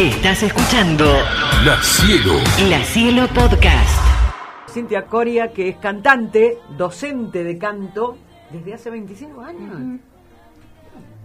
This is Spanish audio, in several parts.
Estás escuchando La Cielo. La Cielo Podcast. Cintia Coria, que es cantante, docente de canto desde hace 25 años.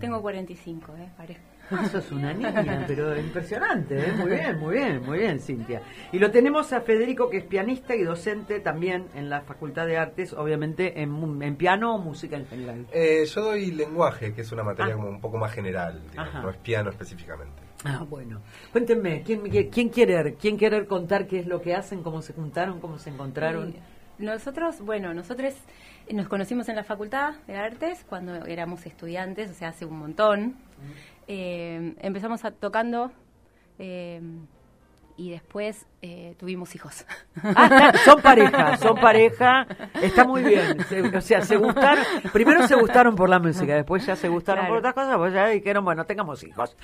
Tengo 45, ¿eh? Parezco. Ah, sos una niña, pero impresionante, ¿eh? Muy bien, muy bien, muy bien, Cintia. Y lo tenemos a Federico, que es pianista y docente también en la Facultad de Artes, obviamente en, mu- en piano o música en general. Eh, yo doy lenguaje, que es una materia Ah. como un poco más general, digamos, no es piano específicamente. Ah, bueno. Cuéntenme, ¿quién, quién quiere quién quiere contar qué es lo que hacen, cómo se juntaron, cómo se encontraron? Nosotros, bueno, nosotros nos conocimos en la Facultad de Artes cuando éramos estudiantes, o sea, hace un montón. Eh, empezamos a, tocando eh, y después eh, tuvimos hijos. Ah, está, son pareja, son pareja, está muy bien. Se- o sea, se gustaron, primero se gustaron por la música, después ya se gustaron por otras cosas, pues ya dijeron, bueno, tengamos hijos.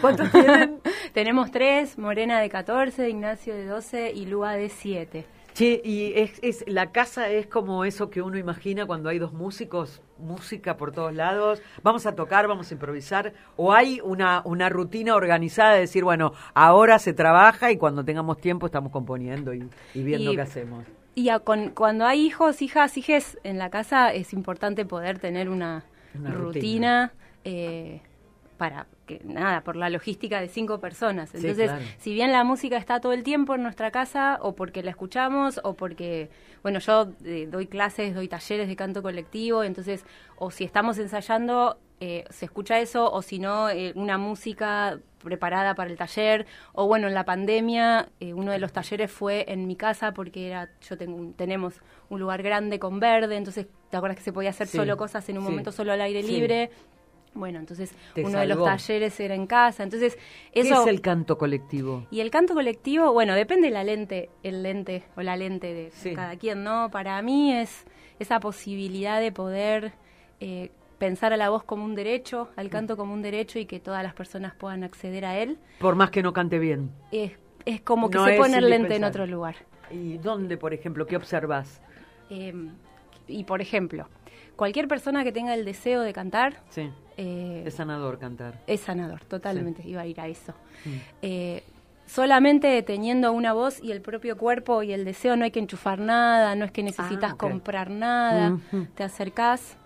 ¿Cuántos tienen? Tenemos tres, Morena de 14, Ignacio de 12 y Lua de 7. Che, y es, es, la casa es como eso que uno imagina cuando hay dos músicos, música por todos lados, vamos a tocar, vamos a improvisar, o hay una, una rutina organizada de decir, bueno, ahora se trabaja y cuando tengamos tiempo estamos componiendo y, y viendo Y- qué hacemos. Y a- con- cuando hay hijos, hijas, hijes en la casa es importante poder tener una, Una rutina. rutina, eh, para que nada, por la logística de cinco personas. Sí, Entonces, claro. si bien la música está todo el tiempo en nuestra casa, o porque la escuchamos, o porque, bueno, yo eh, doy clases, doy talleres de canto colectivo, entonces, o si estamos ensayando, eh, se escucha eso, o si no, eh, una música preparada para el taller, o bueno, en la pandemia, eh, uno de los talleres fue en mi casa, porque era yo tengo tenemos un lugar grande con verde, entonces, ¿te acuerdas que se podía hacer Sí, solo cosas en un sí, momento solo al aire sí. libre? Bueno, entonces Te uno de los talleres era en casa, entonces ¿Qué eso es el canto colectivo? y el canto colectivo, bueno, depende la lente, el lente o la lente de Sí. cada quien, ¿no? Para mí es esa posibilidad de poder eh, pensar a la voz como un derecho, al canto como un derecho y que todas las personas puedan acceder a él. Por más que no cante bien. Es, es como que No se pone el lente en otro lugar. ¿Y dónde, por ejemplo, qué observas? Eh, y por ejemplo, cualquier persona que tenga el deseo de cantar Sí, eh, es sanador cantar. Es sanador, totalmente, iba a ir a eso. Mm. Eh, solamente teniendo una voz y el propio cuerpo y el deseo no hay que enchufar nada, no es que necesitas Ah, comprar nada, te acercás.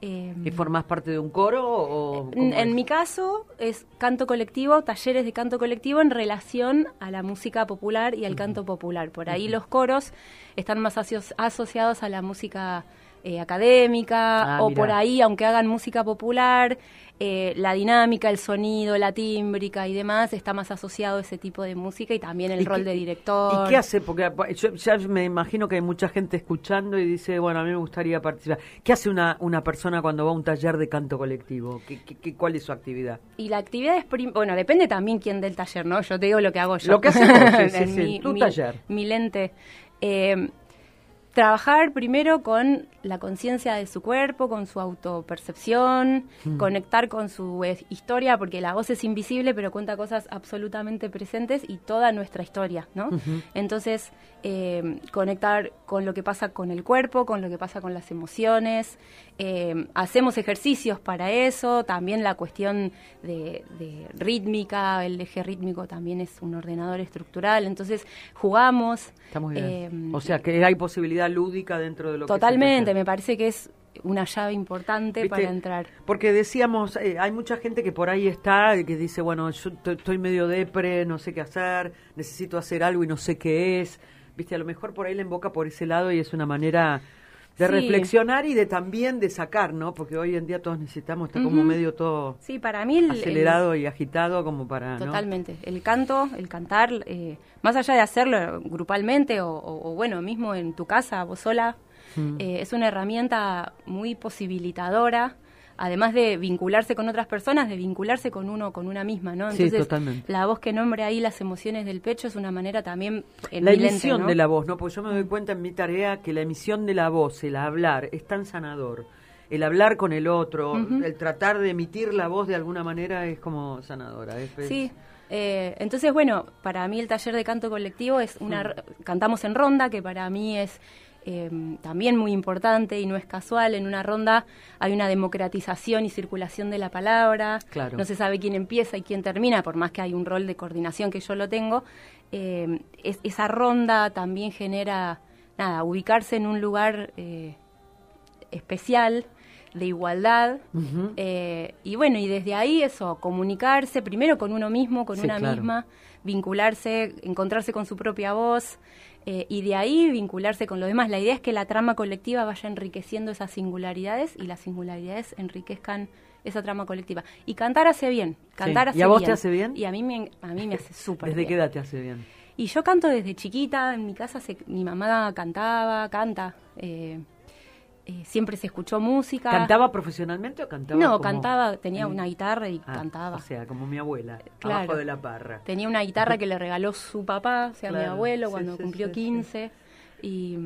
eh, ¿Y formás parte de un coro o...? en, mi caso es canto colectivo, talleres de canto colectivo en relación a la música popular y al canto popular. Por ahí los coros están más aso- asociados a la música eh, académica Ah, o mirá. por ahí, aunque hagan música popular, eh, la dinámica, el sonido, la tímbrica y demás está más asociado a ese tipo de música y también el ¿Y rol qué- de director. ¿Y qué hace? Porque yo ya me imagino que hay mucha gente escuchando y dice, bueno, a mí me gustaría participar. ¿Qué hace una, una persona cuando va a un taller de canto colectivo? ¿Qué, qué- qué- cuál es su actividad? Y la actividad es, bueno, depende también quién del taller, ¿no? Yo te digo lo que hago yo. Lo que haces vos, sí, sí, mi, tu mi- taller. Mi lente. Eh, trabajar primero con la conciencia de su cuerpo, con su autopercepción, Mm. conectar con su eh, historia, porque la voz es invisible, pero cuenta cosas absolutamente presentes y toda nuestra historia, ¿no? Entonces, eh, conectar con lo que pasa con el cuerpo, con lo que pasa con las emociones. eh, hacemos ejercicios para eso, también la cuestión de, de rítmica, el eje rítmico también es un ordenador estructural, entonces jugamos. Está muy bien. eh, o sea, que hay posibilidad lúdica dentro de lo que Totalmente. Me parece que es una llave importante ¿Viste? para entrar. Porque decíamos, eh, hay mucha gente que por ahí está, que dice, bueno, yo to- estoy medio depre, no sé qué hacer, necesito hacer algo y no sé qué es. Viste, a lo mejor por ahí le emboca por ese lado y es una manera de Sí. reflexionar y de también de sacar, ¿no? Porque hoy en día todos necesitamos, está como medio todo Sí, para mí el, el- acelerado y agitado como para, ¿no? Totalmente. El canto, el cantar, eh, más allá de hacerlo grupalmente o, o- o, bueno, mismo en tu casa, vos sola, Mm. eh, es una herramienta muy posibilitadora, además de vincularse con otras personas, de vincularse con uno, con una misma, ¿no? Sí, totalmente. la voz que nombre ahí las emociones del pecho es una manera también... en La emisión ¿no? de la voz, ¿no? Porque yo me doy cuenta en mi tarea que la emisión de la voz, el hablar, es tan sanador. El hablar con el otro, el tratar de emitir la voz de alguna manera es como sanadora. es- es- Sí. eh, entonces, bueno, para mí el taller de canto colectivo es una... Cantamos en ronda, que para mí es eh, también muy importante y no es casual. En una ronda hay una democratización y circulación de la palabra. Claro. No se sabe quién empieza y quién termina, por más que hay un rol de coordinación que yo lo tengo. Eh, es- esa ronda también genera, nada, ubicarse en un lugar eh, especial de igualdad. Eh, y bueno, y desde ahí eso, comunicarse primero con uno mismo, con Sí, una claro. misma, vincularse, encontrarse con su propia voz eh, y de ahí vincularse con los demás. La idea es que la trama colectiva vaya enriqueciendo esas singularidades y las singularidades enriquezcan esa trama colectiva. Y cantar hace bien, cantar ¿Y hace a vos bien. te hace bien? Y a mí me, a mí me hace súper ¿Desde bien. qué edad te hace bien? Y yo canto desde chiquita, en mi casa se- mi mamá cantaba, canta, eh, eh, siempre se escuchó música. ¿Cantaba profesionalmente o cantaba No, como- cantaba, tenía en- una guitarra y Ah, cantaba. O sea, como mi abuela, Claro. abajo de la parra. Tenía una guitarra que le regaló su papá, o sea, mi abuelo, cuando sí, cumplió sí, 15. Y,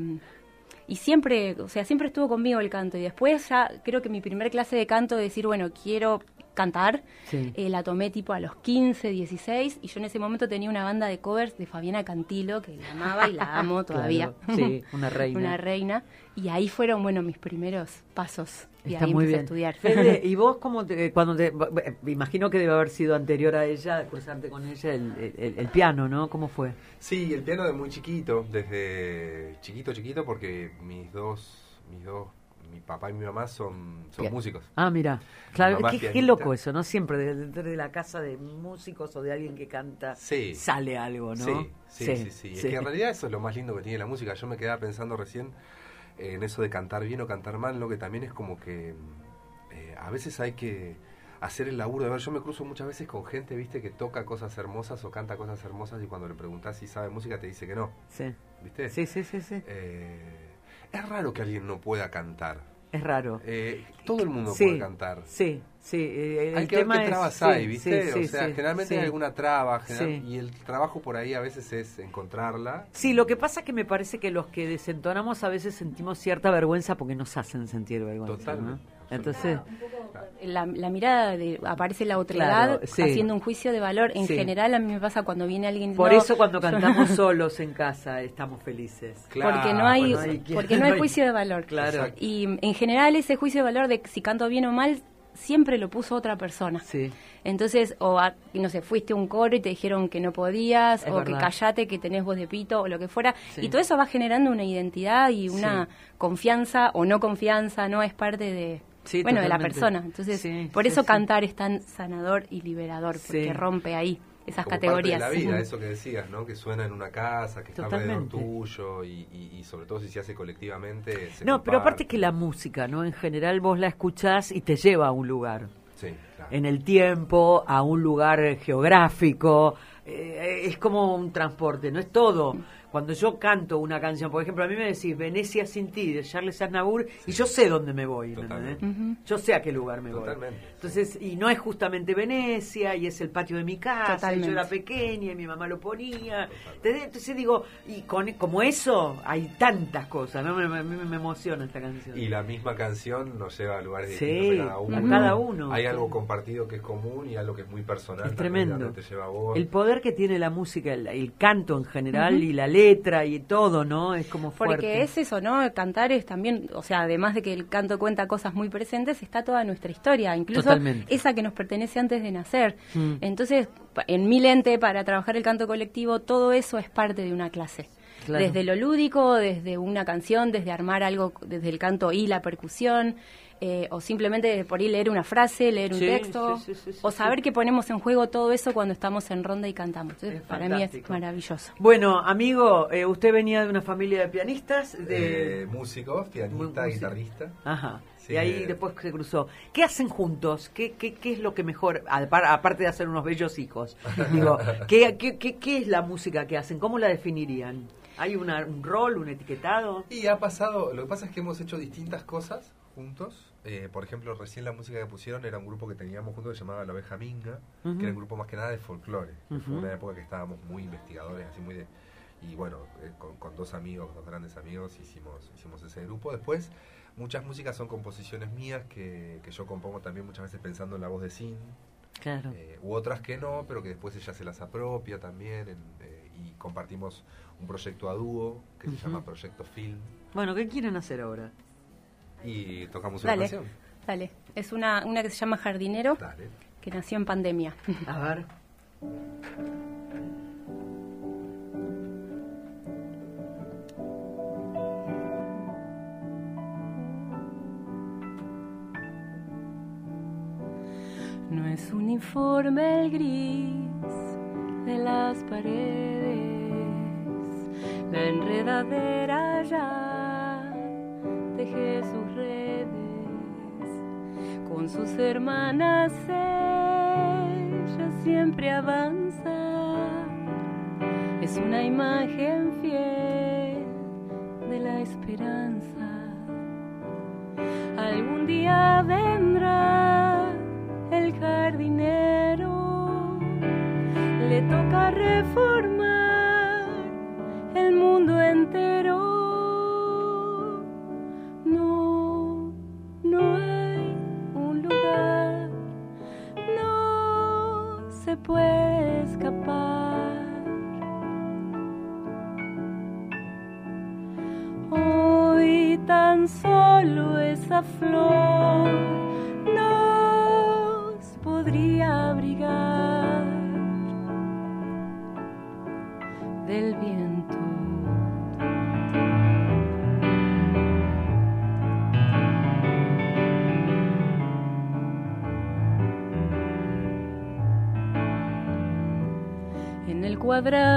y siempre, o sea, siempre estuvo conmigo el canto. Y después ya creo que mi primer clase de canto, de decir, bueno, quiero cantar, Sí. eh, la tomé tipo a los 15, 16. Y yo en ese momento tenía una banda de covers de Fabiana Cantilo, que la amaba y la amo todavía. Claro, sí, una reina. una reina. Y ahí fueron, bueno, mis primeros pasos. Y Está ahí muy empecé bien. a estudiar. Fede, ¿y vos cómo te, cuando te, me imagino que debe haber sido anterior a ella, cruzarte con ella el, el- el piano, ¿no? ¿Cómo fue? Sí, el piano de muy chiquito, desde chiquito, chiquito, porque mis dos, mis dos, mi papá y mi mamá son, son músicos. Ah, mira, claro, qué, loco eso, ¿no? Siempre de, de- de la casa de músicos o de alguien que canta Sí. sale algo, ¿no? Sí, sí, sí, sí. Es que en realidad eso es lo más lindo que tiene la música. Yo me quedaba pensando recién eh, en eso de cantar bien o cantar mal, lo que también es como que eh, a veces hay que hacer el laburo de ver. Yo me cruzo muchas veces con gente, viste, que toca cosas hermosas o canta cosas hermosas y cuando le preguntas si sabe música te dice que no, Sí, ¿viste? sí, sí, sí, sí. Eh, es raro que alguien no pueda cantar. Es raro. Eh, todo el mundo Sí, puede cantar. Sí, sí. eh, Hay el que ver tema qué es- trabas sí, hay, ¿viste? sí, o sea, generalmente hay alguna traba general- Sí. y el trabajo por ahí a veces es encontrarla. Sí, lo que pasa es que me parece que los que desentonamos a veces sentimos cierta vergüenza porque nos hacen sentir vergüenza. ¿no? Entonces, la, la mirada de aparece la otra Claro, sí. haciendo un juicio de valor. En Sí. general a mí me pasa cuando viene alguien. por no, eso cuando yo- cantamos solos en casa estamos felices. Claro, porque no hay, bueno, no hay- porque no hay juicio de valor. Claro. Y en general ese juicio de valor de si canto bien o mal siempre lo puso otra persona. Sí. Entonces, o a- no sé, fuiste a un coro y te dijeron que no podías, Es o que callate, que tenés voz de pito, o lo que fuera. Sí. Y todo eso va generando una identidad y una confianza o no confianza, ¿no? Es parte de, Sí, bueno, de la totalmente. persona. Entonces, Sí, por sí, eso sí. cantar es tan sanador y liberador, porque Sí. rompe ahí esas como categorías. Parte de la vida, eso que decías, ¿no? Que suena en una casa, que está alrededor Totalmente. tuyo y, y- y sobre todo si se hace colectivamente. se No, pero aparte que la música, ¿no? En general vos la escuchás y te lleva a un lugar. Sí, claro. En el tiempo, a un lugar geográfico. eh, es como un transporte, no es todo. Cuando yo canto una canción, por ejemplo, a mí me decís Venecia sin ti, de Charles Aznavour, y yo sé dónde me voy, ¿me? Yo sé a qué lugar me Totalmente. voy. Entonces, y no es justamente Venecia, y es el patio de mi casa, y Totalmente. yo era pequeña, y mi mamá lo ponía. Entonces digo, y con, como eso, hay tantas cosas, ¿no? Me, me, me- me emociona esta canción. Y la misma canción nos lleva a lugares Sí, distintos a cada uno. a cada uno, Hay sí. algo compartido que es común y algo que es muy personal. Es tremendo. te lleva a vos. El poder que tiene la música, el, el canto en general y la letra y todo, ¿no? Es como fuerte. Porque es eso, ¿no? Cantar es también, o sea, además de que el canto cuenta cosas muy presentes, está toda nuestra historia, incluso Totalmente. esa que nos pertenece antes de nacer. Mm. Entonces, en mi lente, para trabajar el canto colectivo, todo eso es parte de una clase. Claro. Desde lo lúdico, desde una canción, desde armar algo, desde el canto y la percusión, eh, o simplemente por ahí leer una frase, leer un Sí, texto, sí, sí, sí, sí, o saber sí. que ponemos en juego todo eso cuando estamos en ronda y cantamos. Entonces, Es para mí es maravilloso. Bueno, amigo, eh, usted venía de una familia de pianistas. De... Eh, músicos, pianista, Música. guitarrista. Ajá. Sí, y ahí eh. después se cruzó. ¿Qué hacen juntos? ¿Qué, qué, qué es lo que mejor, apar- aparte de hacer unos bellos hijos? Digo, ¿qué, qué, qué, qué es la música que hacen? ¿Cómo la definirían? ¿Hay una, un rol, un etiquetado? Y ha pasado, lo que pasa es que hemos hecho distintas cosas juntos eh, por ejemplo, recién la música que pusieron era un grupo que teníamos junto que se llamaba La Oveja Minga, que era un grupo más que nada de folclore. Fue una época que estábamos muy investigadores, así muy de... Y bueno, eh, con, dos amigos, dos grandes amigos, hicimos, hicimos ese grupo. Después, muchas músicas son composiciones mías que, que yo compongo también muchas veces pensando en la voz de Sin. Claro. Eh, u otras que no, pero que después ella se las apropia también. Eh, y compartimos un proyecto a dúo que se llama Proyecto Film. Bueno, ¿qué quieren hacer ahora? y tocamos una canción. Dale, es una, una que se llama Jardinero, dale. que nació en pandemia. A ver. No es uniforme el gris de las paredes, la enredadera ya teje sus redes, con sus hermanas ella siempre avanza, es una imagen fiel de la esperanza. Algún día vendrá el jardinero, le toca reformar palavra.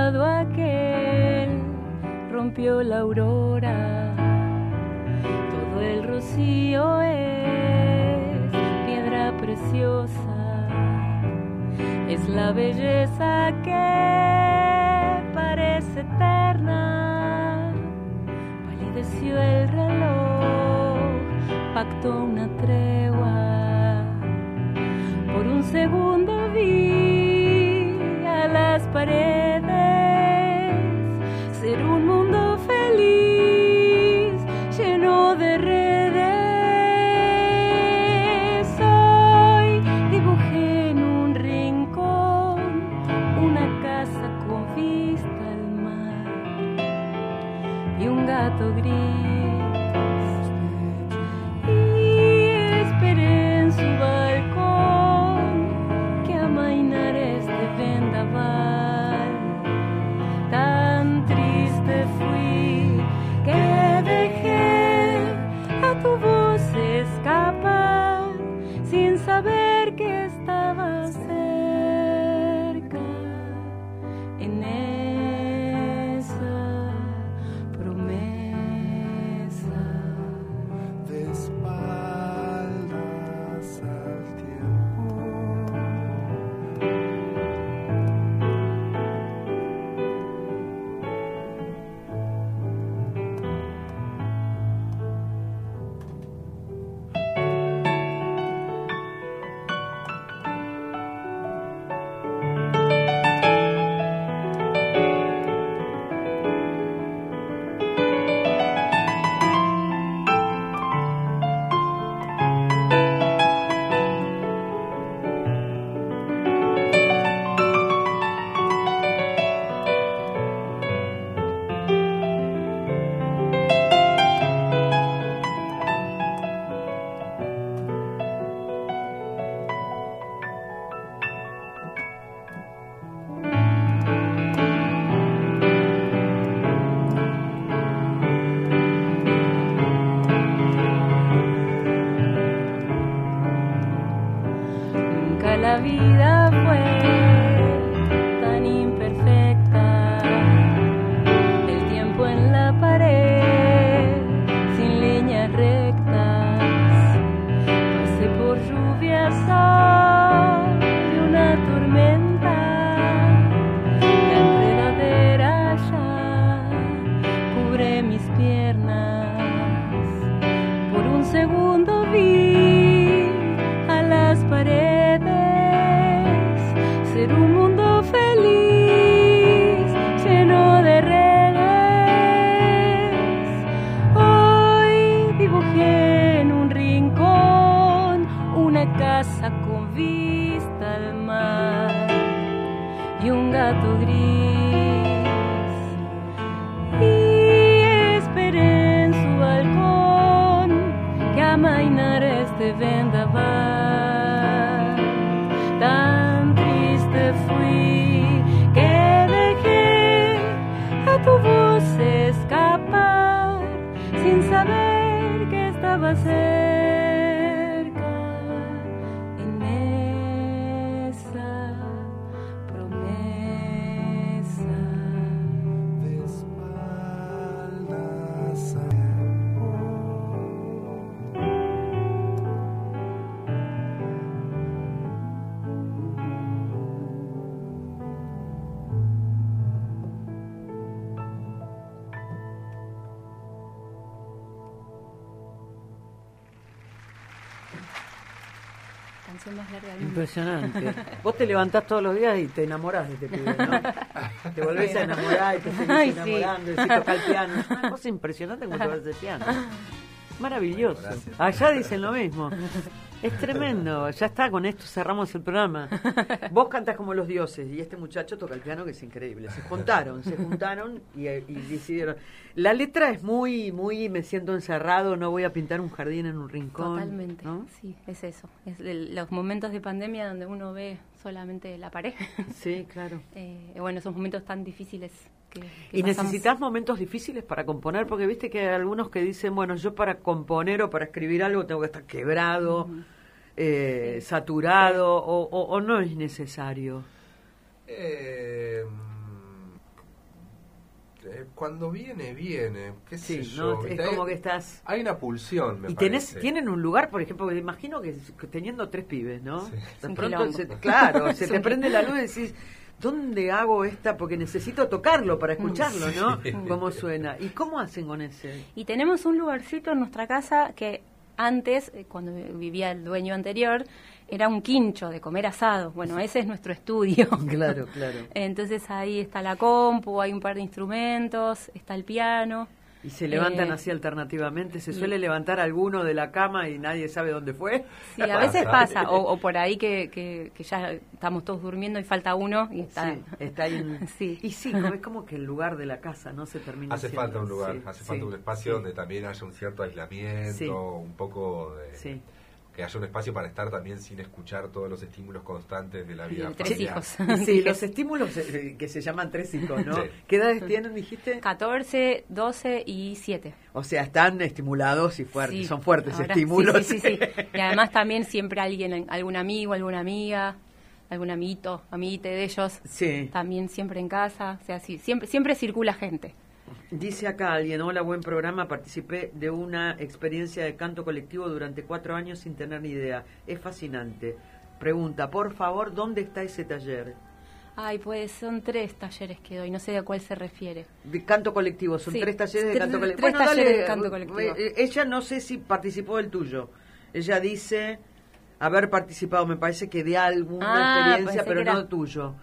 Canción más larga del mundo. Impresionante. Vos te levantás todos los días y te enamorás de este pibe, ¿no? Te volvés a enamorar y te seguís Ay, sí. enamorando y se toca el piano. Es una cosa impresionante como tocar el piano. Maravilloso. Allá dicen lo mismo. Es tremendo. Ya está, con esto cerramos el programa. Vos cantás como los dioses y este muchacho toca el piano que es increíble. Se juntaron, se juntaron y, y decidieron. La letra es muy, muy me siento encerrado, no voy a pintar un jardín en un rincón. Totalmente, ¿no? sí, es eso. Es el- los momentos de pandemia donde uno ve solamente la pared. Sí, claro. Eh, bueno, esos momentos tan difíciles Y pasamos. necesitas momentos difíciles para componer, porque viste que hay algunos que dicen, bueno, yo para componer o para escribir algo tengo que estar quebrado, eh, saturado, o, o- o no es necesario. Eh, eh, cuando viene, viene. ¿Qué sé Sí, yo? ¿no? ¿viste? Es como Hay- que estás... Hay una pulsión, me Y tenés, parece. tienen un lugar, por ejemplo, me imagino que, que teniendo tres pibes, ¿no? Sí. De pronto, se- claro, se te prende la luz y decís, ¿dónde hago esta? Porque necesito tocarlo para escucharlo, ¿no? Sí. ¿Cómo suena? ¿Y cómo hacen con ese? Y tenemos un lugarcito en nuestra casa que antes, eh, cuando vivía el dueño anterior, era un quincho de comer asado. Bueno, ese es nuestro estudio. Claro, claro. Entonces ahí está la compu, hay un par de instrumentos, está el piano. Y se levantan Eh, así alternativamente. ¿Se y- suele levantar alguno de la cama y nadie sabe dónde fue? Sí, a veces Pasa. o, o por ahí que, que, que ya estamos todos durmiendo y falta uno y está... Sí, está ahí. en- Sí. Y sí, como- es como que el lugar de la casa no se termina Hace siendo. falta un lugar, Sí, hace sí, falta un espacio sí. donde también haya un cierto aislamiento, Sí. un poco de... Sí. Que haya un espacio para estar también sin escuchar todos los estímulos constantes de la vida. de tres familiar. hijos. Sí, los estímulos eh, que se llaman tres hijos, ¿no? Sí. ¿Qué edades tienen, dijiste? 14, 12 y 7. O sea, están estimulados y fuertes, Sí, son fuertes ahora- estímulos. Sí, sí, sí, sí. Y además también siempre alguien, algún amigo, alguna amiga, algún amiguito, amiguite de ellos, Sí. también siempre en casa. O sea, sí, siempre, siempre circula gente. Dice acá alguien, hola, buen programa, participé de una experiencia de canto colectivo durante cuatro años sin tener ni idea. Es fascinante. Pregunta, por favor, ¿dónde está ese taller? Ay, pues son tres talleres que doy, no sé a cuál se refiere. De canto colectivo, son Sí, tres talleres de canto colectivo. tres talleres de canto colectivo. eh, ella no sé si participó del tuyo. Ella dice haber participado, me parece que de alguna Ah, experiencia, pero que era- no tuyo.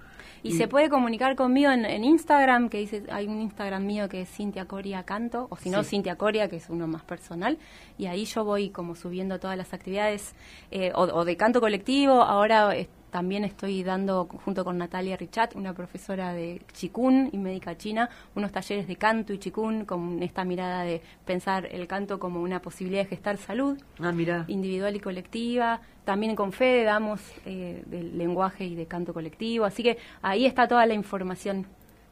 Y, se puede comunicar conmigo en, en Instagram, que dice, hay un Instagram mío que es Cintia Coria Canto, o si no, Sí. Cintia Coria, que es uno más personal, y ahí yo voy como subiendo todas las actividades, eh, o, o de canto colectivo, ahora eh, también estoy dando, junto con Natalia Richat, una profesora de Chikun y médica china, unos talleres de canto y Chikun, con esta mirada de pensar el canto como una posibilidad de gestar salud Ah, mira. individual y colectiva. También con Fede damos eh, del lenguaje y de canto colectivo. Así que ahí está toda la información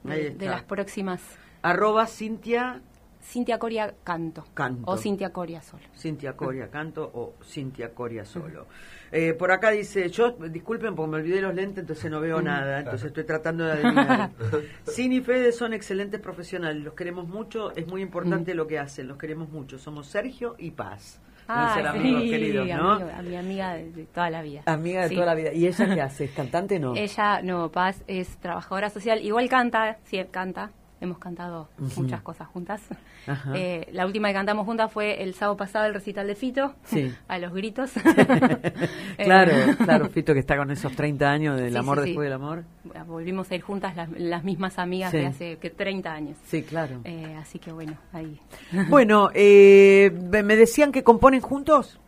de, las próximas. Arroba Cintia, Cintia Coria Canto. Canto. O Cintia Coria solo. Cintia Coria Canto o Cintia Coria Solo. Eh, por acá dice, yo, disculpen porque me olvidé los lentes, entonces no veo nada, entonces estoy tratando de adivinar. Cine y Fede son excelentes profesionales, los queremos mucho, es muy importante lo que hacen, los queremos mucho. Somos Sergio y Paz. Ah, ser amigos sí, queridos, ¿no? amigo- a mi amiga de, de toda la vida. Amiga de Sí. toda la vida. ¿Y ella qué hace? ¿Es cantante no? Ella, no, Paz es trabajadora social. Igual canta, sí, canta. Hemos cantado muchas cosas juntas. Ajá. Eh, la última que cantamos juntas fue el sábado pasado, el recital de Fito. Sí. A los gritos. claro, Eh, claro, Fito que está con esos 30 años del Sí, amor sí, sí. después del amor. Volvimos a ir juntas las, las mismas amigas Sí. de hace que 30 años. Sí, claro. Eh, así que bueno, ahí. Bueno, eh, me decían que componen juntos.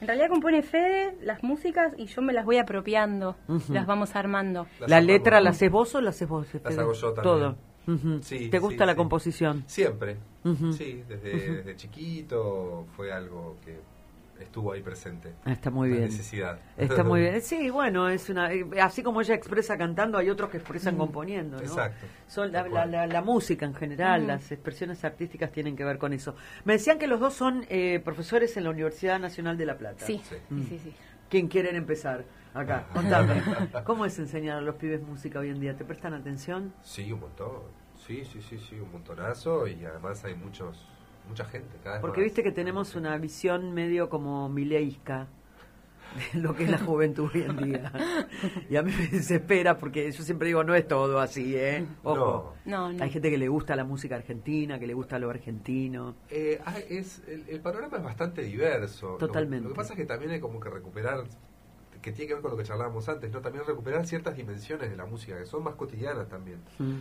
En realidad compone Fede las músicas y yo me las voy apropiando, las vamos armando. Las ¿La armamos. letra la haces vos o la haces vos? Las hago yo también. Todo. Sí, ¿Te gusta sí, la sí. composición? Siempre. Sí, desde, desde chiquito fue algo que estuvo ahí presente. Ah, Está muy La bien. necesidad. Está muy bien. Sí, bueno, es una eh, así como ella expresa cantando, hay otros que expresan componiendo, ¿no? Exacto. Son la, la- la música en general, las expresiones artísticas tienen que ver con eso. Me decían que los dos son eh, profesores en la Universidad Nacional de La Plata. Sí, Sí. sí, ¿Quién quieren empezar? Acá, contame. ¿Cómo es enseñar a los pibes música hoy en día? ¿Te prestan atención? Sí, un montón. Sí, sí, sí, sí, un montonazo y además hay muchos, mucha gente. Cada vez Porque más. viste que tenemos una visión medio como mileísca lo que es la juventud hoy en día. Y a mí me desespera porque yo siempre digo, no es todo así, ¿eh? Ojo. No, no. Hay gente que le gusta la música argentina, que le gusta lo argentino. Eh, ah, es, el, el panorama es bastante diverso. Lo- Totalmente. Lo, que pasa es que también hay como que recuperar, que tiene que ver con lo que charlábamos antes, ¿no? También recuperar ciertas dimensiones de la música que son más cotidianas también. Mm.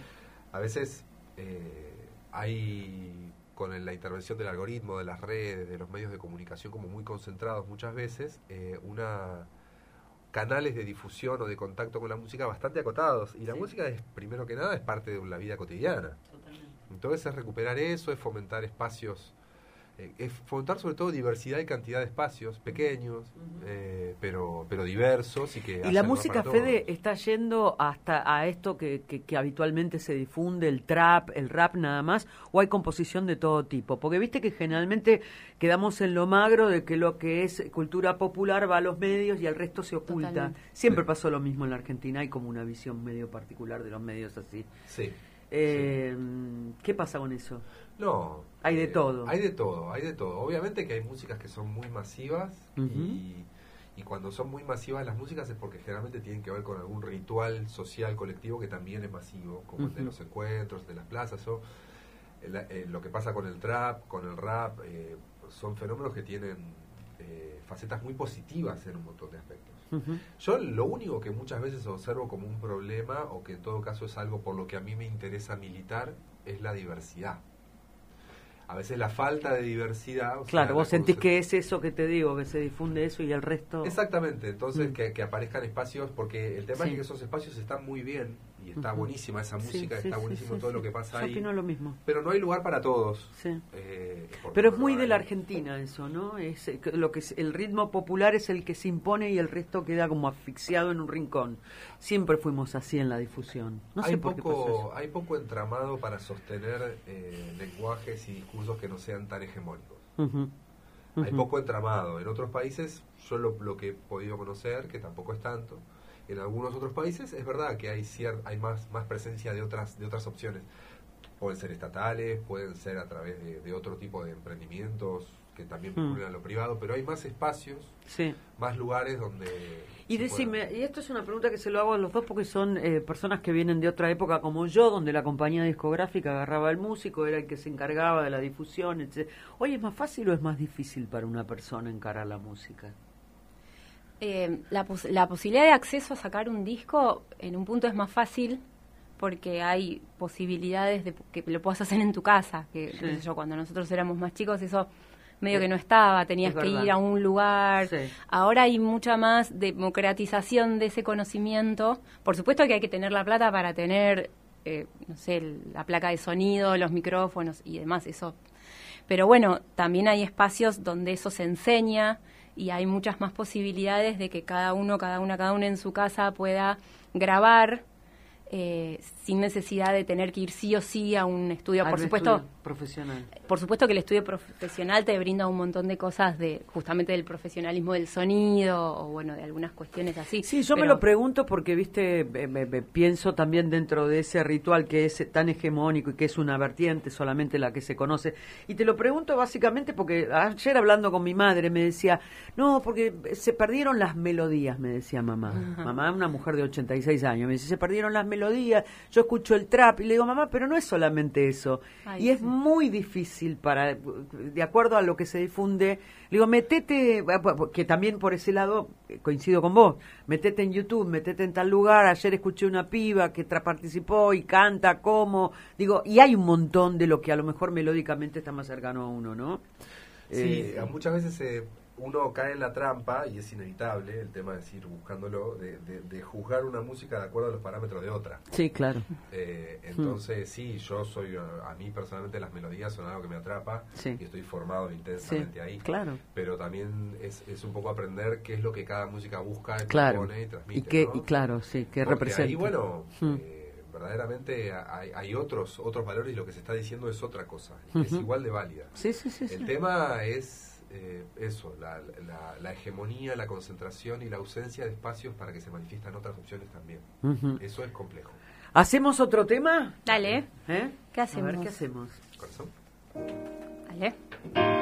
A veces eh, hay, con la intervención del algoritmo, de las redes, de los medios de comunicación como muy concentrados muchas veces, eh, una canales de difusión o de contacto con la música bastante acotados. Y la música es, primero que nada, es parte de la vida cotidiana. Entonces es recuperar eso, es fomentar espacios, es fomentar sobre todo diversidad y cantidad de espacios pequeños, eh, pero pero diversos y que... Y la música, Fede, todos. está yendo hasta a esto que, que, que habitualmente se difunde, el trap, el rap nada más, o hay composición de todo tipo. Porque viste que generalmente quedamos en lo magro de que lo que es cultura popular va a los medios y el resto se oculta. Totalmente. Siempre Sí. pasó lo mismo en la Argentina, hay como una visión medio particular de los medios así. Sí. Eh, ¿Qué pasa con eso? No. Hay de eh, todo. Hay de todo, hay de todo. Obviamente que hay músicas que son muy masivas y, y cuando son muy masivas las músicas es porque generalmente tienen que ver con algún ritual social colectivo que también es masivo, como el de los encuentros, de las plazas. O, el- eh, lo que pasa con el trap, con el rap, eh, son fenómenos que tienen eh, facetas muy positivas en un montón de aspectos. Yo lo único que muchas veces observo como un problema, o que en todo caso es algo por lo que a mí me interesa militar, es la diversidad. A veces la falta de diversidad. o Claro, la vos sentís que es eso que te digo, que se difunde eso y el resto... Exactamente, entonces Mm. que, que aparezcan espacios, porque el tema Sí. es que esos espacios están muy bien y está buenísima esa música, sí, está sí, buenísimo sí, todo lo que pasa Yo ahí, opino lo mismo. pero no hay lugar para todos. Sí. eh, Pero es muy de la Argentina eso, ¿no? Es eh, lo que es, el ritmo popular es el que se impone y el resto queda como asfixiado en un rincón. Siempre fuimos así en la difusión. No sé hay, por qué pasó poco, eso. hay poco entramado para sostener eh, lenguajes y discursos que no sean tan hegemónicos. Hay poco entramado. En otros países, yo lo, lo que he podido conocer, que tampoco es tanto, en algunos otros países es verdad que hay cier- hay más, más presencia de otras, de otras opciones. Pueden ser estatales, pueden ser a través de, de otro tipo de emprendimientos que también Mm. a lo privado, pero hay más espacios, Sí. más lugares donde... Y decime, y esto es una pregunta que se lo hago a los dos porque son eh, personas que vienen de otra época como yo, donde la compañía discográfica agarraba al músico, era el que se encargaba de la difusión, etc. Hoy es más fácil o es más difícil para una persona encarar la música? Eh, la, pos- la posibilidad de acceso a sacar un disco en un punto es más fácil porque hay posibilidades de que lo puedas hacer en tu casa. Que Sí. qué sé yo, cuando nosotros éramos más chicos eso medio que no estaba, tenías Es que ir a un lugar. Sí. Ahora hay mucha más democratización de ese conocimiento. Por supuesto que hay que tener la plata para tener, eh, no sé, la placa de sonido, los micrófonos y demás, eso. Pero bueno, también hay espacios donde eso se enseña y hay muchas más posibilidades de que cada uno, cada una, cada uno en su casa pueda grabar eh, sin necesidad de tener que ir sí o sí a un estudio. Al Por supuesto, estudio profesional. por supuesto que el estudio profesional te brinda un montón de cosas de justamente del profesionalismo del sonido o bueno, de algunas cuestiones así. Sí, yo me lo pregunto porque, viste, me- me pienso también dentro de ese ritual que es tan hegemónico y que es una vertiente solamente la que se conoce. Y te lo pregunto básicamente porque ayer hablando con mi madre me decía, no, porque se perdieron las melodías, me decía mamá. Mamá, una mujer de 86 años, me dice, se perdieron las melodías, yo escucho el trap y le digo, mamá, pero no es solamente eso. Ay, y es muy difícil para, de acuerdo a lo que se difunde, le digo, metete, que también por ese lado eh, coincido con vos, metete en YouTube, metete en tal lugar, ayer escuché una piba que participó y canta como, digo, y hay un montón de lo que a lo mejor melódicamente está más cercano a uno, ¿no? Sí, Eh, muchas veces eh, uno cae en la trampa, y es inevitable el tema de decir, buscándolo, de, de- de juzgar una música de acuerdo a los parámetros de otra. Sí, claro. Eh, entonces, sí, yo soy, a, a mí personalmente las melodías son algo que me atrapa Sí. y estoy formado Sí, intensamente ahí. claro. Pero también es, es un poco aprender qué es lo que cada música busca, Claro. propone y transmite. Y que, ¿no? y claro, sí, que Porque representa. ahí, bueno, Mm. eh, verdaderamente hay, hay otros otros valores y lo que se está diciendo es otra cosa, y es igual de válida. Sí, sí, sí. sí. El tema es eh, eso, la, la- la hegemonía, la concentración y la ausencia de espacios para que se manifiestan otras opciones también. Eso es complejo. ¿Hacemos otro tema? Dale, ¿Eh? ¿Qué A ver, hacemos? ¿qué hacemos? ¿Corazón? dale.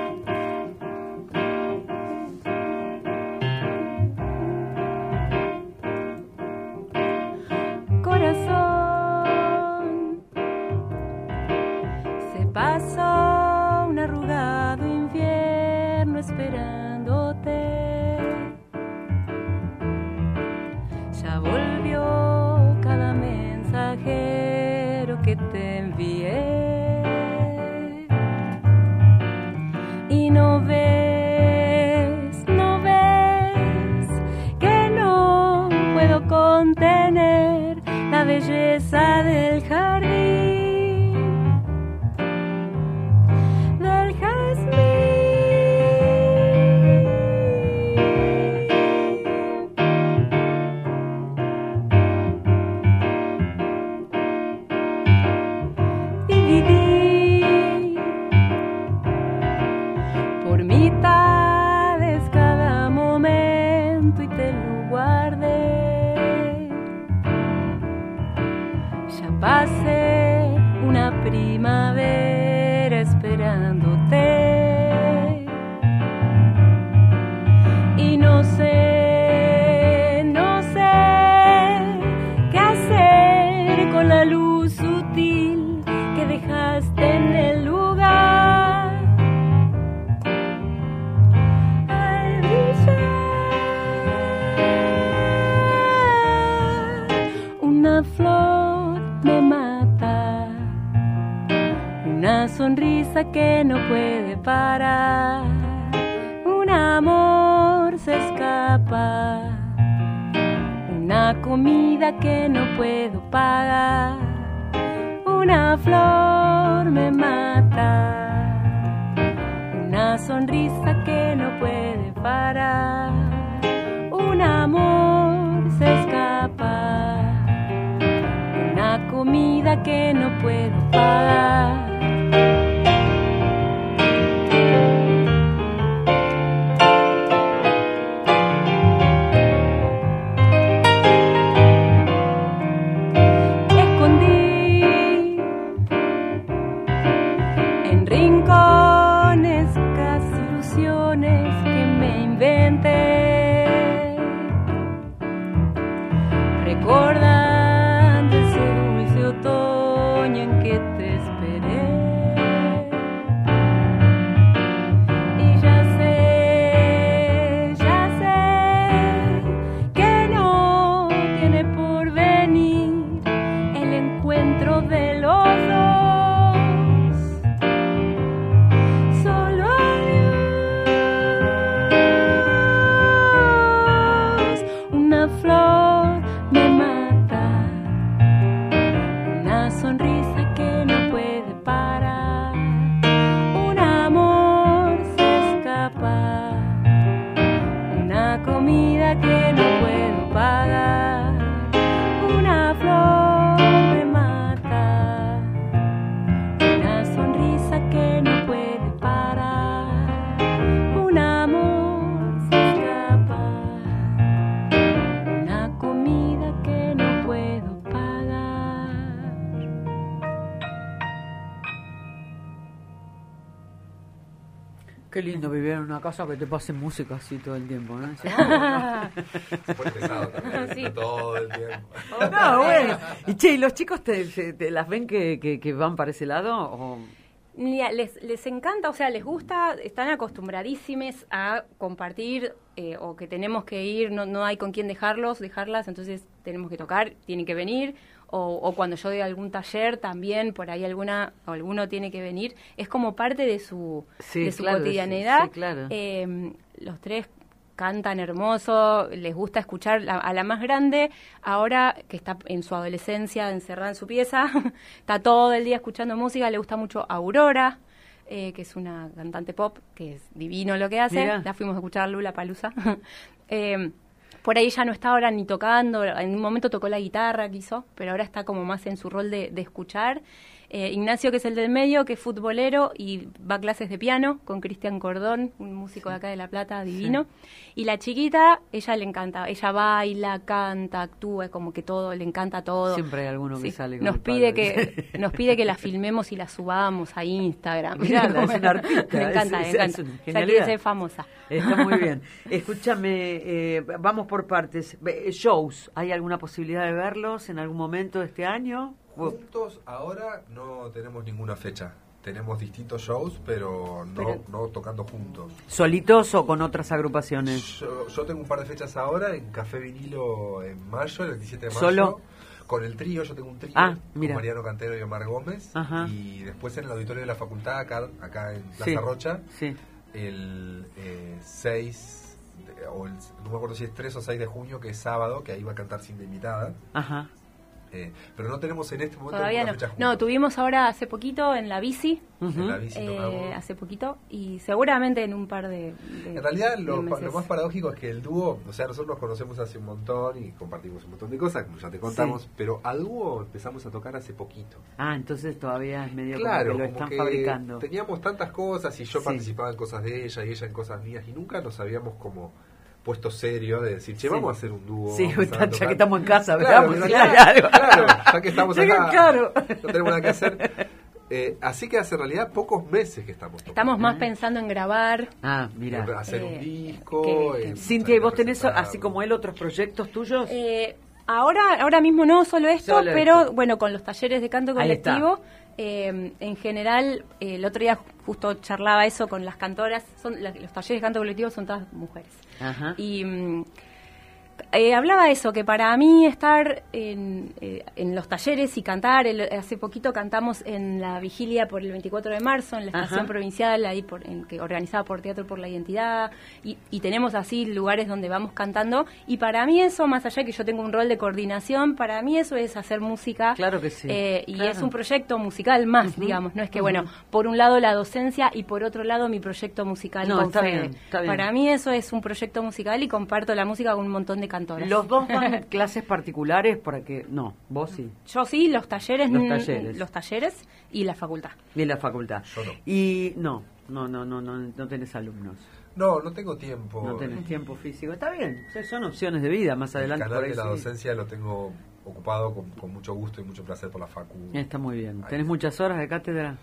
Comida que no puedo pagar, una flor me mata, una sonrisa que no puede parar, un amor se escapa, una comida que no puedo pagar. Qué lindo vivir en una casa que te pase música así todo el tiempo, ¿no? Dice, "Ah, pesado también, Sí. todo el tiempo. bueno". No, bueno. Y che, ¿y los chicos te, las ven que, que, que van para ese lado? O... Les, les encanta, o sea, les gusta, están acostumbradísimos a compartir eh, o que tenemos que ir, no, no hay con quién dejarlos, dejarlas, entonces tenemos que tocar, tienen que venir. O, o cuando yo doy algún taller también, por ahí alguna o alguno tiene que venir, es como parte de su, Sí, de su claro, cotidianidad. sí, claro. Eh, los tres cantan hermoso, les gusta escuchar la- a la más grande, ahora que está en su adolescencia encerrada en su pieza, está todo el día escuchando música, le gusta mucho Aurora, eh, que es una cantante pop, que es divino lo que hace, Mira. la fuimos a escuchar Lula Palusa. por ahí ya no está ahora ni tocando, en un momento tocó la guitarra, quiso, pero ahora está como más en su rol de, de escuchar. Eh, Ignacio, que es el del medio, que es futbolero y va a clases de piano con Cristian Cordón, un músico de acá de La Plata, divino. Y la chiquita, ella le encanta, ella baila, canta, actúa, es como que todo, le encanta todo. Siempre hay alguno que sale con Nos el pide padre. que nos pide que la filmemos y la subamos a Instagram. Mirá, es una artista, Me encanta, es- me es encanta. quiere ser famosa. Está muy bien. Escúchame, eh, vamos por partes. Ve- Shows, ¿hay alguna posibilidad de verlos en algún momento de este año? Juntos ahora no tenemos ninguna fecha. Tenemos distintos shows, pero no, Pero- no tocando juntos. ¿Solitos o con otras agrupaciones? Yo, yo tengo un par de fechas ahora en Café Vinilo en mayo, el 27 de mayo. ¿Solo? Con el trío, yo tengo un trío Ah, con. Mariano Cantero y Omar Gómez. Ajá. Y después en el auditorio de la facultad, acá, acá en Plaza Sí. Rocha, Sí. el eh, 6, de- o el- no me acuerdo si es 3 o 6 de junio, que es sábado, que ahí va a cantar sin invitada. Ajá. Eh, pero no tenemos en este momento Todavía no. fecha No, tuvimos ahora hace poquito en la bici, En la bici eh, tocamos. hace poquito, y seguramente en un par de, de- En realidad de lo, meses. lo más paradójico es que el dúo, o sea, nosotros nos conocemos hace un montón y compartimos un montón de cosas, como ya te contamos, Sí. pero a dúo empezamos a tocar hace poquito. Ah, entonces todavía es medio Claro, como que lo como están que fabricando. teníamos tantas cosas y yo Sí. participaba en cosas de ella y ella en cosas mías y nunca nos habíamos como puesto serio de decir, che, Sí. vamos a hacer un dúo. Sí, ya tocar". que estamos en casa, Claro, veamos si claro, hay algo. claro, ya que estamos acá, claro. no tenemos nada que hacer. Eh, así que hace en realidad pocos meses que estamos tocando. Estamos más pensando en grabar. Ah, mira. hacer Eh, un disco. que- Cintia, ¿y vos tenés, así como él, otros proyectos tuyos? Eh, ahora, ahora mismo no solo esto, Solo pero esto. bueno, con los talleres de canto colectivo, eh, en general, eh, el otro día justo charlaba eso con las cantoras, son las- los talleres de canto colectivo son todas mujeres. Ajá. Y mm, eh, hablaba eso, que para mí estar en, eh, en los talleres y cantar, el- hace poquito cantamos en la vigilia por el 24 de marzo, en la estación Ajá. provincial, ahí por, en, que organizada por Teatro por la Identidad, y, y tenemos así lugares donde vamos cantando, y para mí eso, más allá que yo tengo un rol de coordinación, para mí eso es hacer música. Claro que sí, eh, y es un proyecto musical más, digamos, no es que, bueno, por un lado la docencia y por otro lado mi proyecto musical No, con está Fede. bien, está bien. Para mí eso es un proyecto musical y comparto la música con un montón de cantoras. ¿Los dos dan clases particulares para que...? No, vos sí. Yo sí, los talleres, Los mm, talleres. los talleres y la facultad. Y la facultad. Yo no. Y no, no, no, no, no, no tenés alumnos. No, no tengo tiempo. No tenés tiempo físico. Está bien, o sea, son opciones de vida más El adelante. canal por ahí de la sí. docencia lo tengo ocupado con, con mucho gusto y mucho placer por la facu. Está muy bien. Ahí. ¿Tenés muchas horas de cátedra?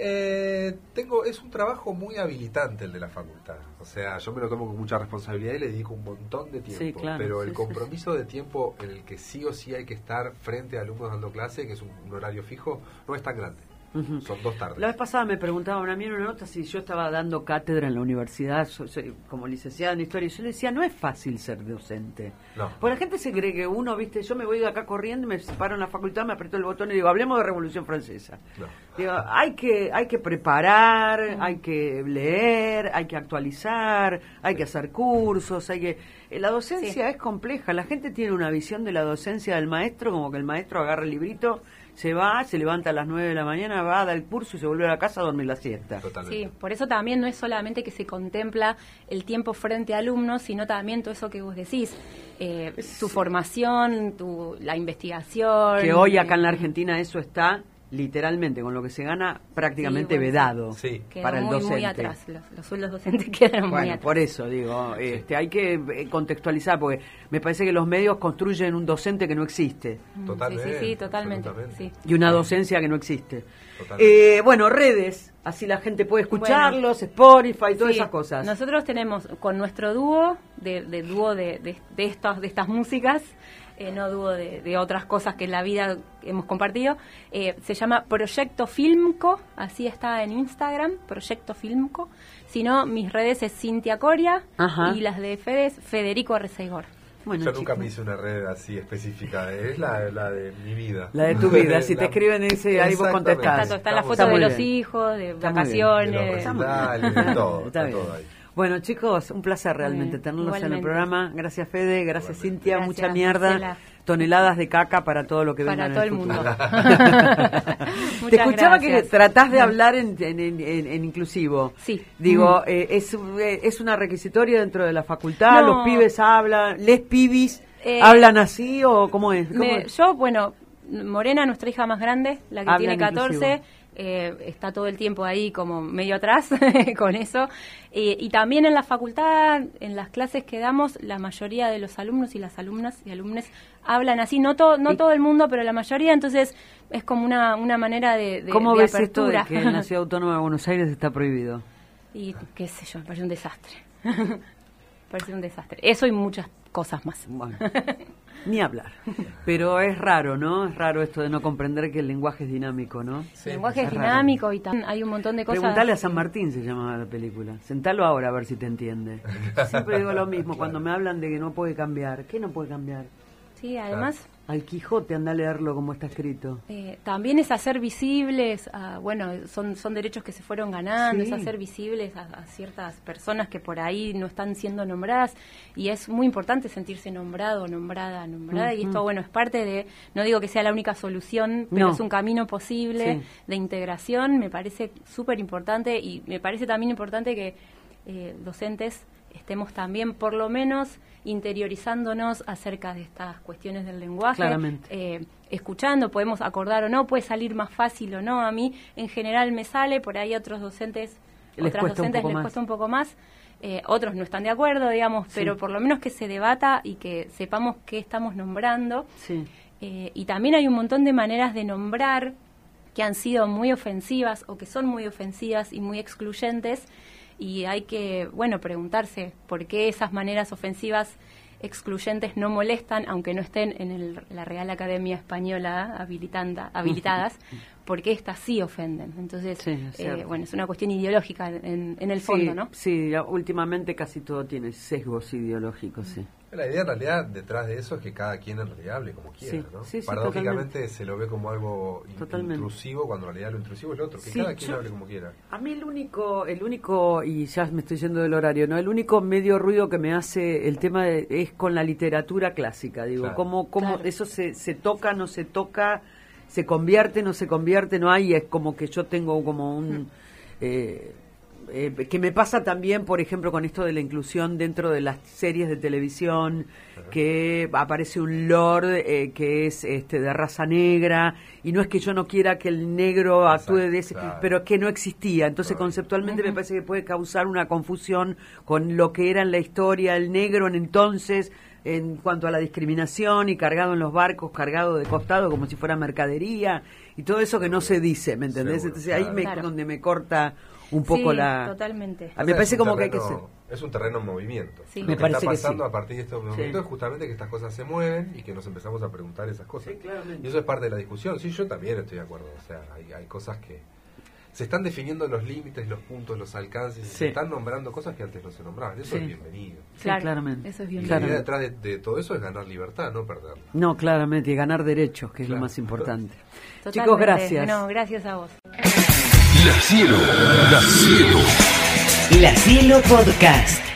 Eh, tengo, es un trabajo muy habilitante el de la facultad. O sea, yo me lo tomo con mucha responsabilidad y le dedico un montón de tiempo. Sí, claro, pero sí, el sí, compromiso de tiempo en el que sí o sí hay que estar frente a alumnos dando clase, que es un, un horario fijo, no es tan grande. Son dos tardes. La vez pasada me preguntaban a mí en una nota si yo estaba dando cátedra en la universidad soy como licenciada en historia. Y yo le decía, no es fácil ser docente. No. Porque la gente se cree que uno, viste, yo me voy de acá corriendo, me paro en la facultad, me aprieto el botón y digo, hablemos de Revolución Francesa. No. Digo, hay que, hay que preparar, hay que leer, hay que actualizar, hay que hacer cursos, hay que... La docencia es compleja, la gente tiene una visión de la docencia del maestro como que el maestro agarra el librito, se va, se levanta a las 9 de la mañana, va, da el curso y se vuelve a la casa a dormir la siesta. Totalmente. Sí, por eso también no es solamente que se contempla el tiempo frente a alumnos, sino también todo eso que vos decís, eh, tu formación, tu, la investigación. Que hoy acá en la eh, Argentina eso está literalmente con lo que se gana prácticamente Sí, bueno, vedado sí. quedó para el muy, docente. muy atrás, los, los sueldos docentes quedaron muy Bueno, atrás. por eso digo, este, hay que eh, contextualizar, porque me parece que los medios construyen un docente que no existe Totalmente. Sí, sí, sí, totalmente. y una docencia que no existe. Eh, bueno, redes, así la gente puede escucharlos, Spotify, todas Sí, esas cosas. Nosotros tenemos con nuestro dúo, de, de dúo de, de, de estas, de estas músicas, eh, no dúo de, de otras cosas que en la vida hemos compartido, eh, se llama Proyecto Filmco, así está en Instagram, Proyecto Filmco. Si no, mis redes es Cintia Coria Ajá. y las de Fede es Federico Arreceigor. Bueno, Yo nunca me hice una red así específica, es la, la de mi vida. La de tu vida, si te La- escriben y dice, ahí vos contestás. Está, está la Estamos- foto de los bien. hijos, de Está bien. de los vacaciones. de todo, Está todo ahí. Bueno, chicos, un placer realmente tenerlos en el programa. Gracias, Fede. Gracias, Igualmente. Cintia. Gracias, Mucha mierda. Marcela. Toneladas de caca para todo lo que venga Para en todo el el mundo. Te escuchaba que tratás de hablar en, en- en- en- en inclusivo. Sí. Digo, eh, es, eh, es una requisitoria dentro de la facultad. No. Los pibes hablan, les pibis Eh, hablan así o cómo es. ¿Cómo Me- es? yo, bueno, Morena, nuestra hija más grande, la que Hablan tiene 14, inclusivo. Eh, está todo el tiempo ahí como medio atrás con eso. Eh, y también en la facultad, en las clases que damos, la mayoría de los alumnos y las alumnas y alumnos hablan así. No, to- no todo el mundo, pero la mayoría. Entonces es como una, una manera de, de, ¿Cómo de ves esto de que en la Ciudad Autónoma de Buenos Aires está prohibido? y qué sé yo, me parece un desastre. parece un desastre. Eso y muchas cosas más. Bueno, ni hablar. Pero es raro, ¿no? Es raro esto de no comprender que el lenguaje es dinámico, ¿no? el lenguaje es dinámico y también hay un montón de cosas. Preguntale a San Martín, se llamaba la película. Sentalo ahora a ver si te entiende. Siempre digo lo mismo, cuando me hablan de que no puede cambiar. ¿Qué no puede cambiar? Sí, además. Al Quijote anda a leerlo como está escrito. Eh, también es hacer visibles, a- bueno, son, son derechos que se fueron ganando, Sí. es hacer visibles a, a ciertas personas que por ahí no están siendo nombradas y es muy importante sentirse nombrado, nombrada, nombrada y esto, bueno, es parte de, no digo que sea la única solución, pero No. es un camino posible Sí. de integración, me parece súper importante y me parece también importante que eh, docentes estemos también por lo menos interiorizándonos acerca de estas cuestiones del lenguaje, Claramente. eh, escuchando, podemos acordar o no, puede salir más fácil o no. A mí en general me sale, por ahí otros docentes, Les otras docentes les más. cuesta un poco más. eh, otros no están de acuerdo, digamos, Sí. pero por lo menos que se debata y que sepamos qué estamos nombrando. Sí. Eh, y también hay un montón de maneras de nombrar que han sido muy ofensivas o que son muy ofensivas y muy excluyentes y hay que, bueno, preguntarse por qué esas maneras ofensivas excluyentes no molestan, aunque no estén en el- la Real Academia Española habilitanda, habilitadas, porque estas sí ofenden. Entonces, Sí, es eh, bueno, es una cuestión ideológica en, en el fondo, sí, ¿no? Sí, últimamente casi todo tiene sesgos ideológicos, sí. La idea en realidad detrás de eso es que cada quien en realidad hable como quiera, Sí, ¿no? sí, sí, Paradójicamente se lo ve como algo Totalmente. intrusivo cuando en realidad lo intrusivo es lo otro, que Sí, cada quien yo- hable como quiera. A mí el único, el único, y ya me estoy yendo del horario, ¿no? El único medio ruido que me hace el tema de- es con la literatura clásica, digo, Claro. cómo, cómo Claro. eso se, se toca, no se toca, se convierte, no se convierte, no hay, es como que yo tengo como un... eh, eh, que me pasa también, por ejemplo, con esto de la inclusión dentro de las series de televisión, que aparece un lord eh, que es este de raza negra, y no es que yo no quiera que el negro actúe de ese, claro. pero que no existía. Entonces, conceptualmente me parece que puede causar una confusión con lo que era en la historia el negro en entonces, en cuanto a la discriminación y cargado en los barcos, cargado de costado como si fuera mercadería, y todo eso que no se dice, ¿me entendés? Seguro, Entonces ahí claro. me, Claro. donde me corta un poco Sí, la... totalmente. A mí me parece como que hay que ser... terreno- Es un terreno en movimiento. Sí. Lo Me que parece está que pasando sí. a partir de estos momentos es justamente que estas cosas se mueven y que nos empezamos a preguntar esas cosas. Sí, claramente. Y eso es parte de la discusión. Sí, yo también estoy de acuerdo. O sea, hay, hay cosas que se están definiendo los límites, los puntos, los alcances, Sí. se están nombrando cosas que antes no se nombraban. Eso Sí. es bienvenido. Sí, Claro, claramente. eso es Y bien. la idea detrás de, de todo eso es ganar libertad, no perderla. No, claramente, y ganar derechos, que es lo más importante. Totalmente. Chicos, gracias. No, gracias a vos. La Cielo, La Cielo. La Cielo Podcast.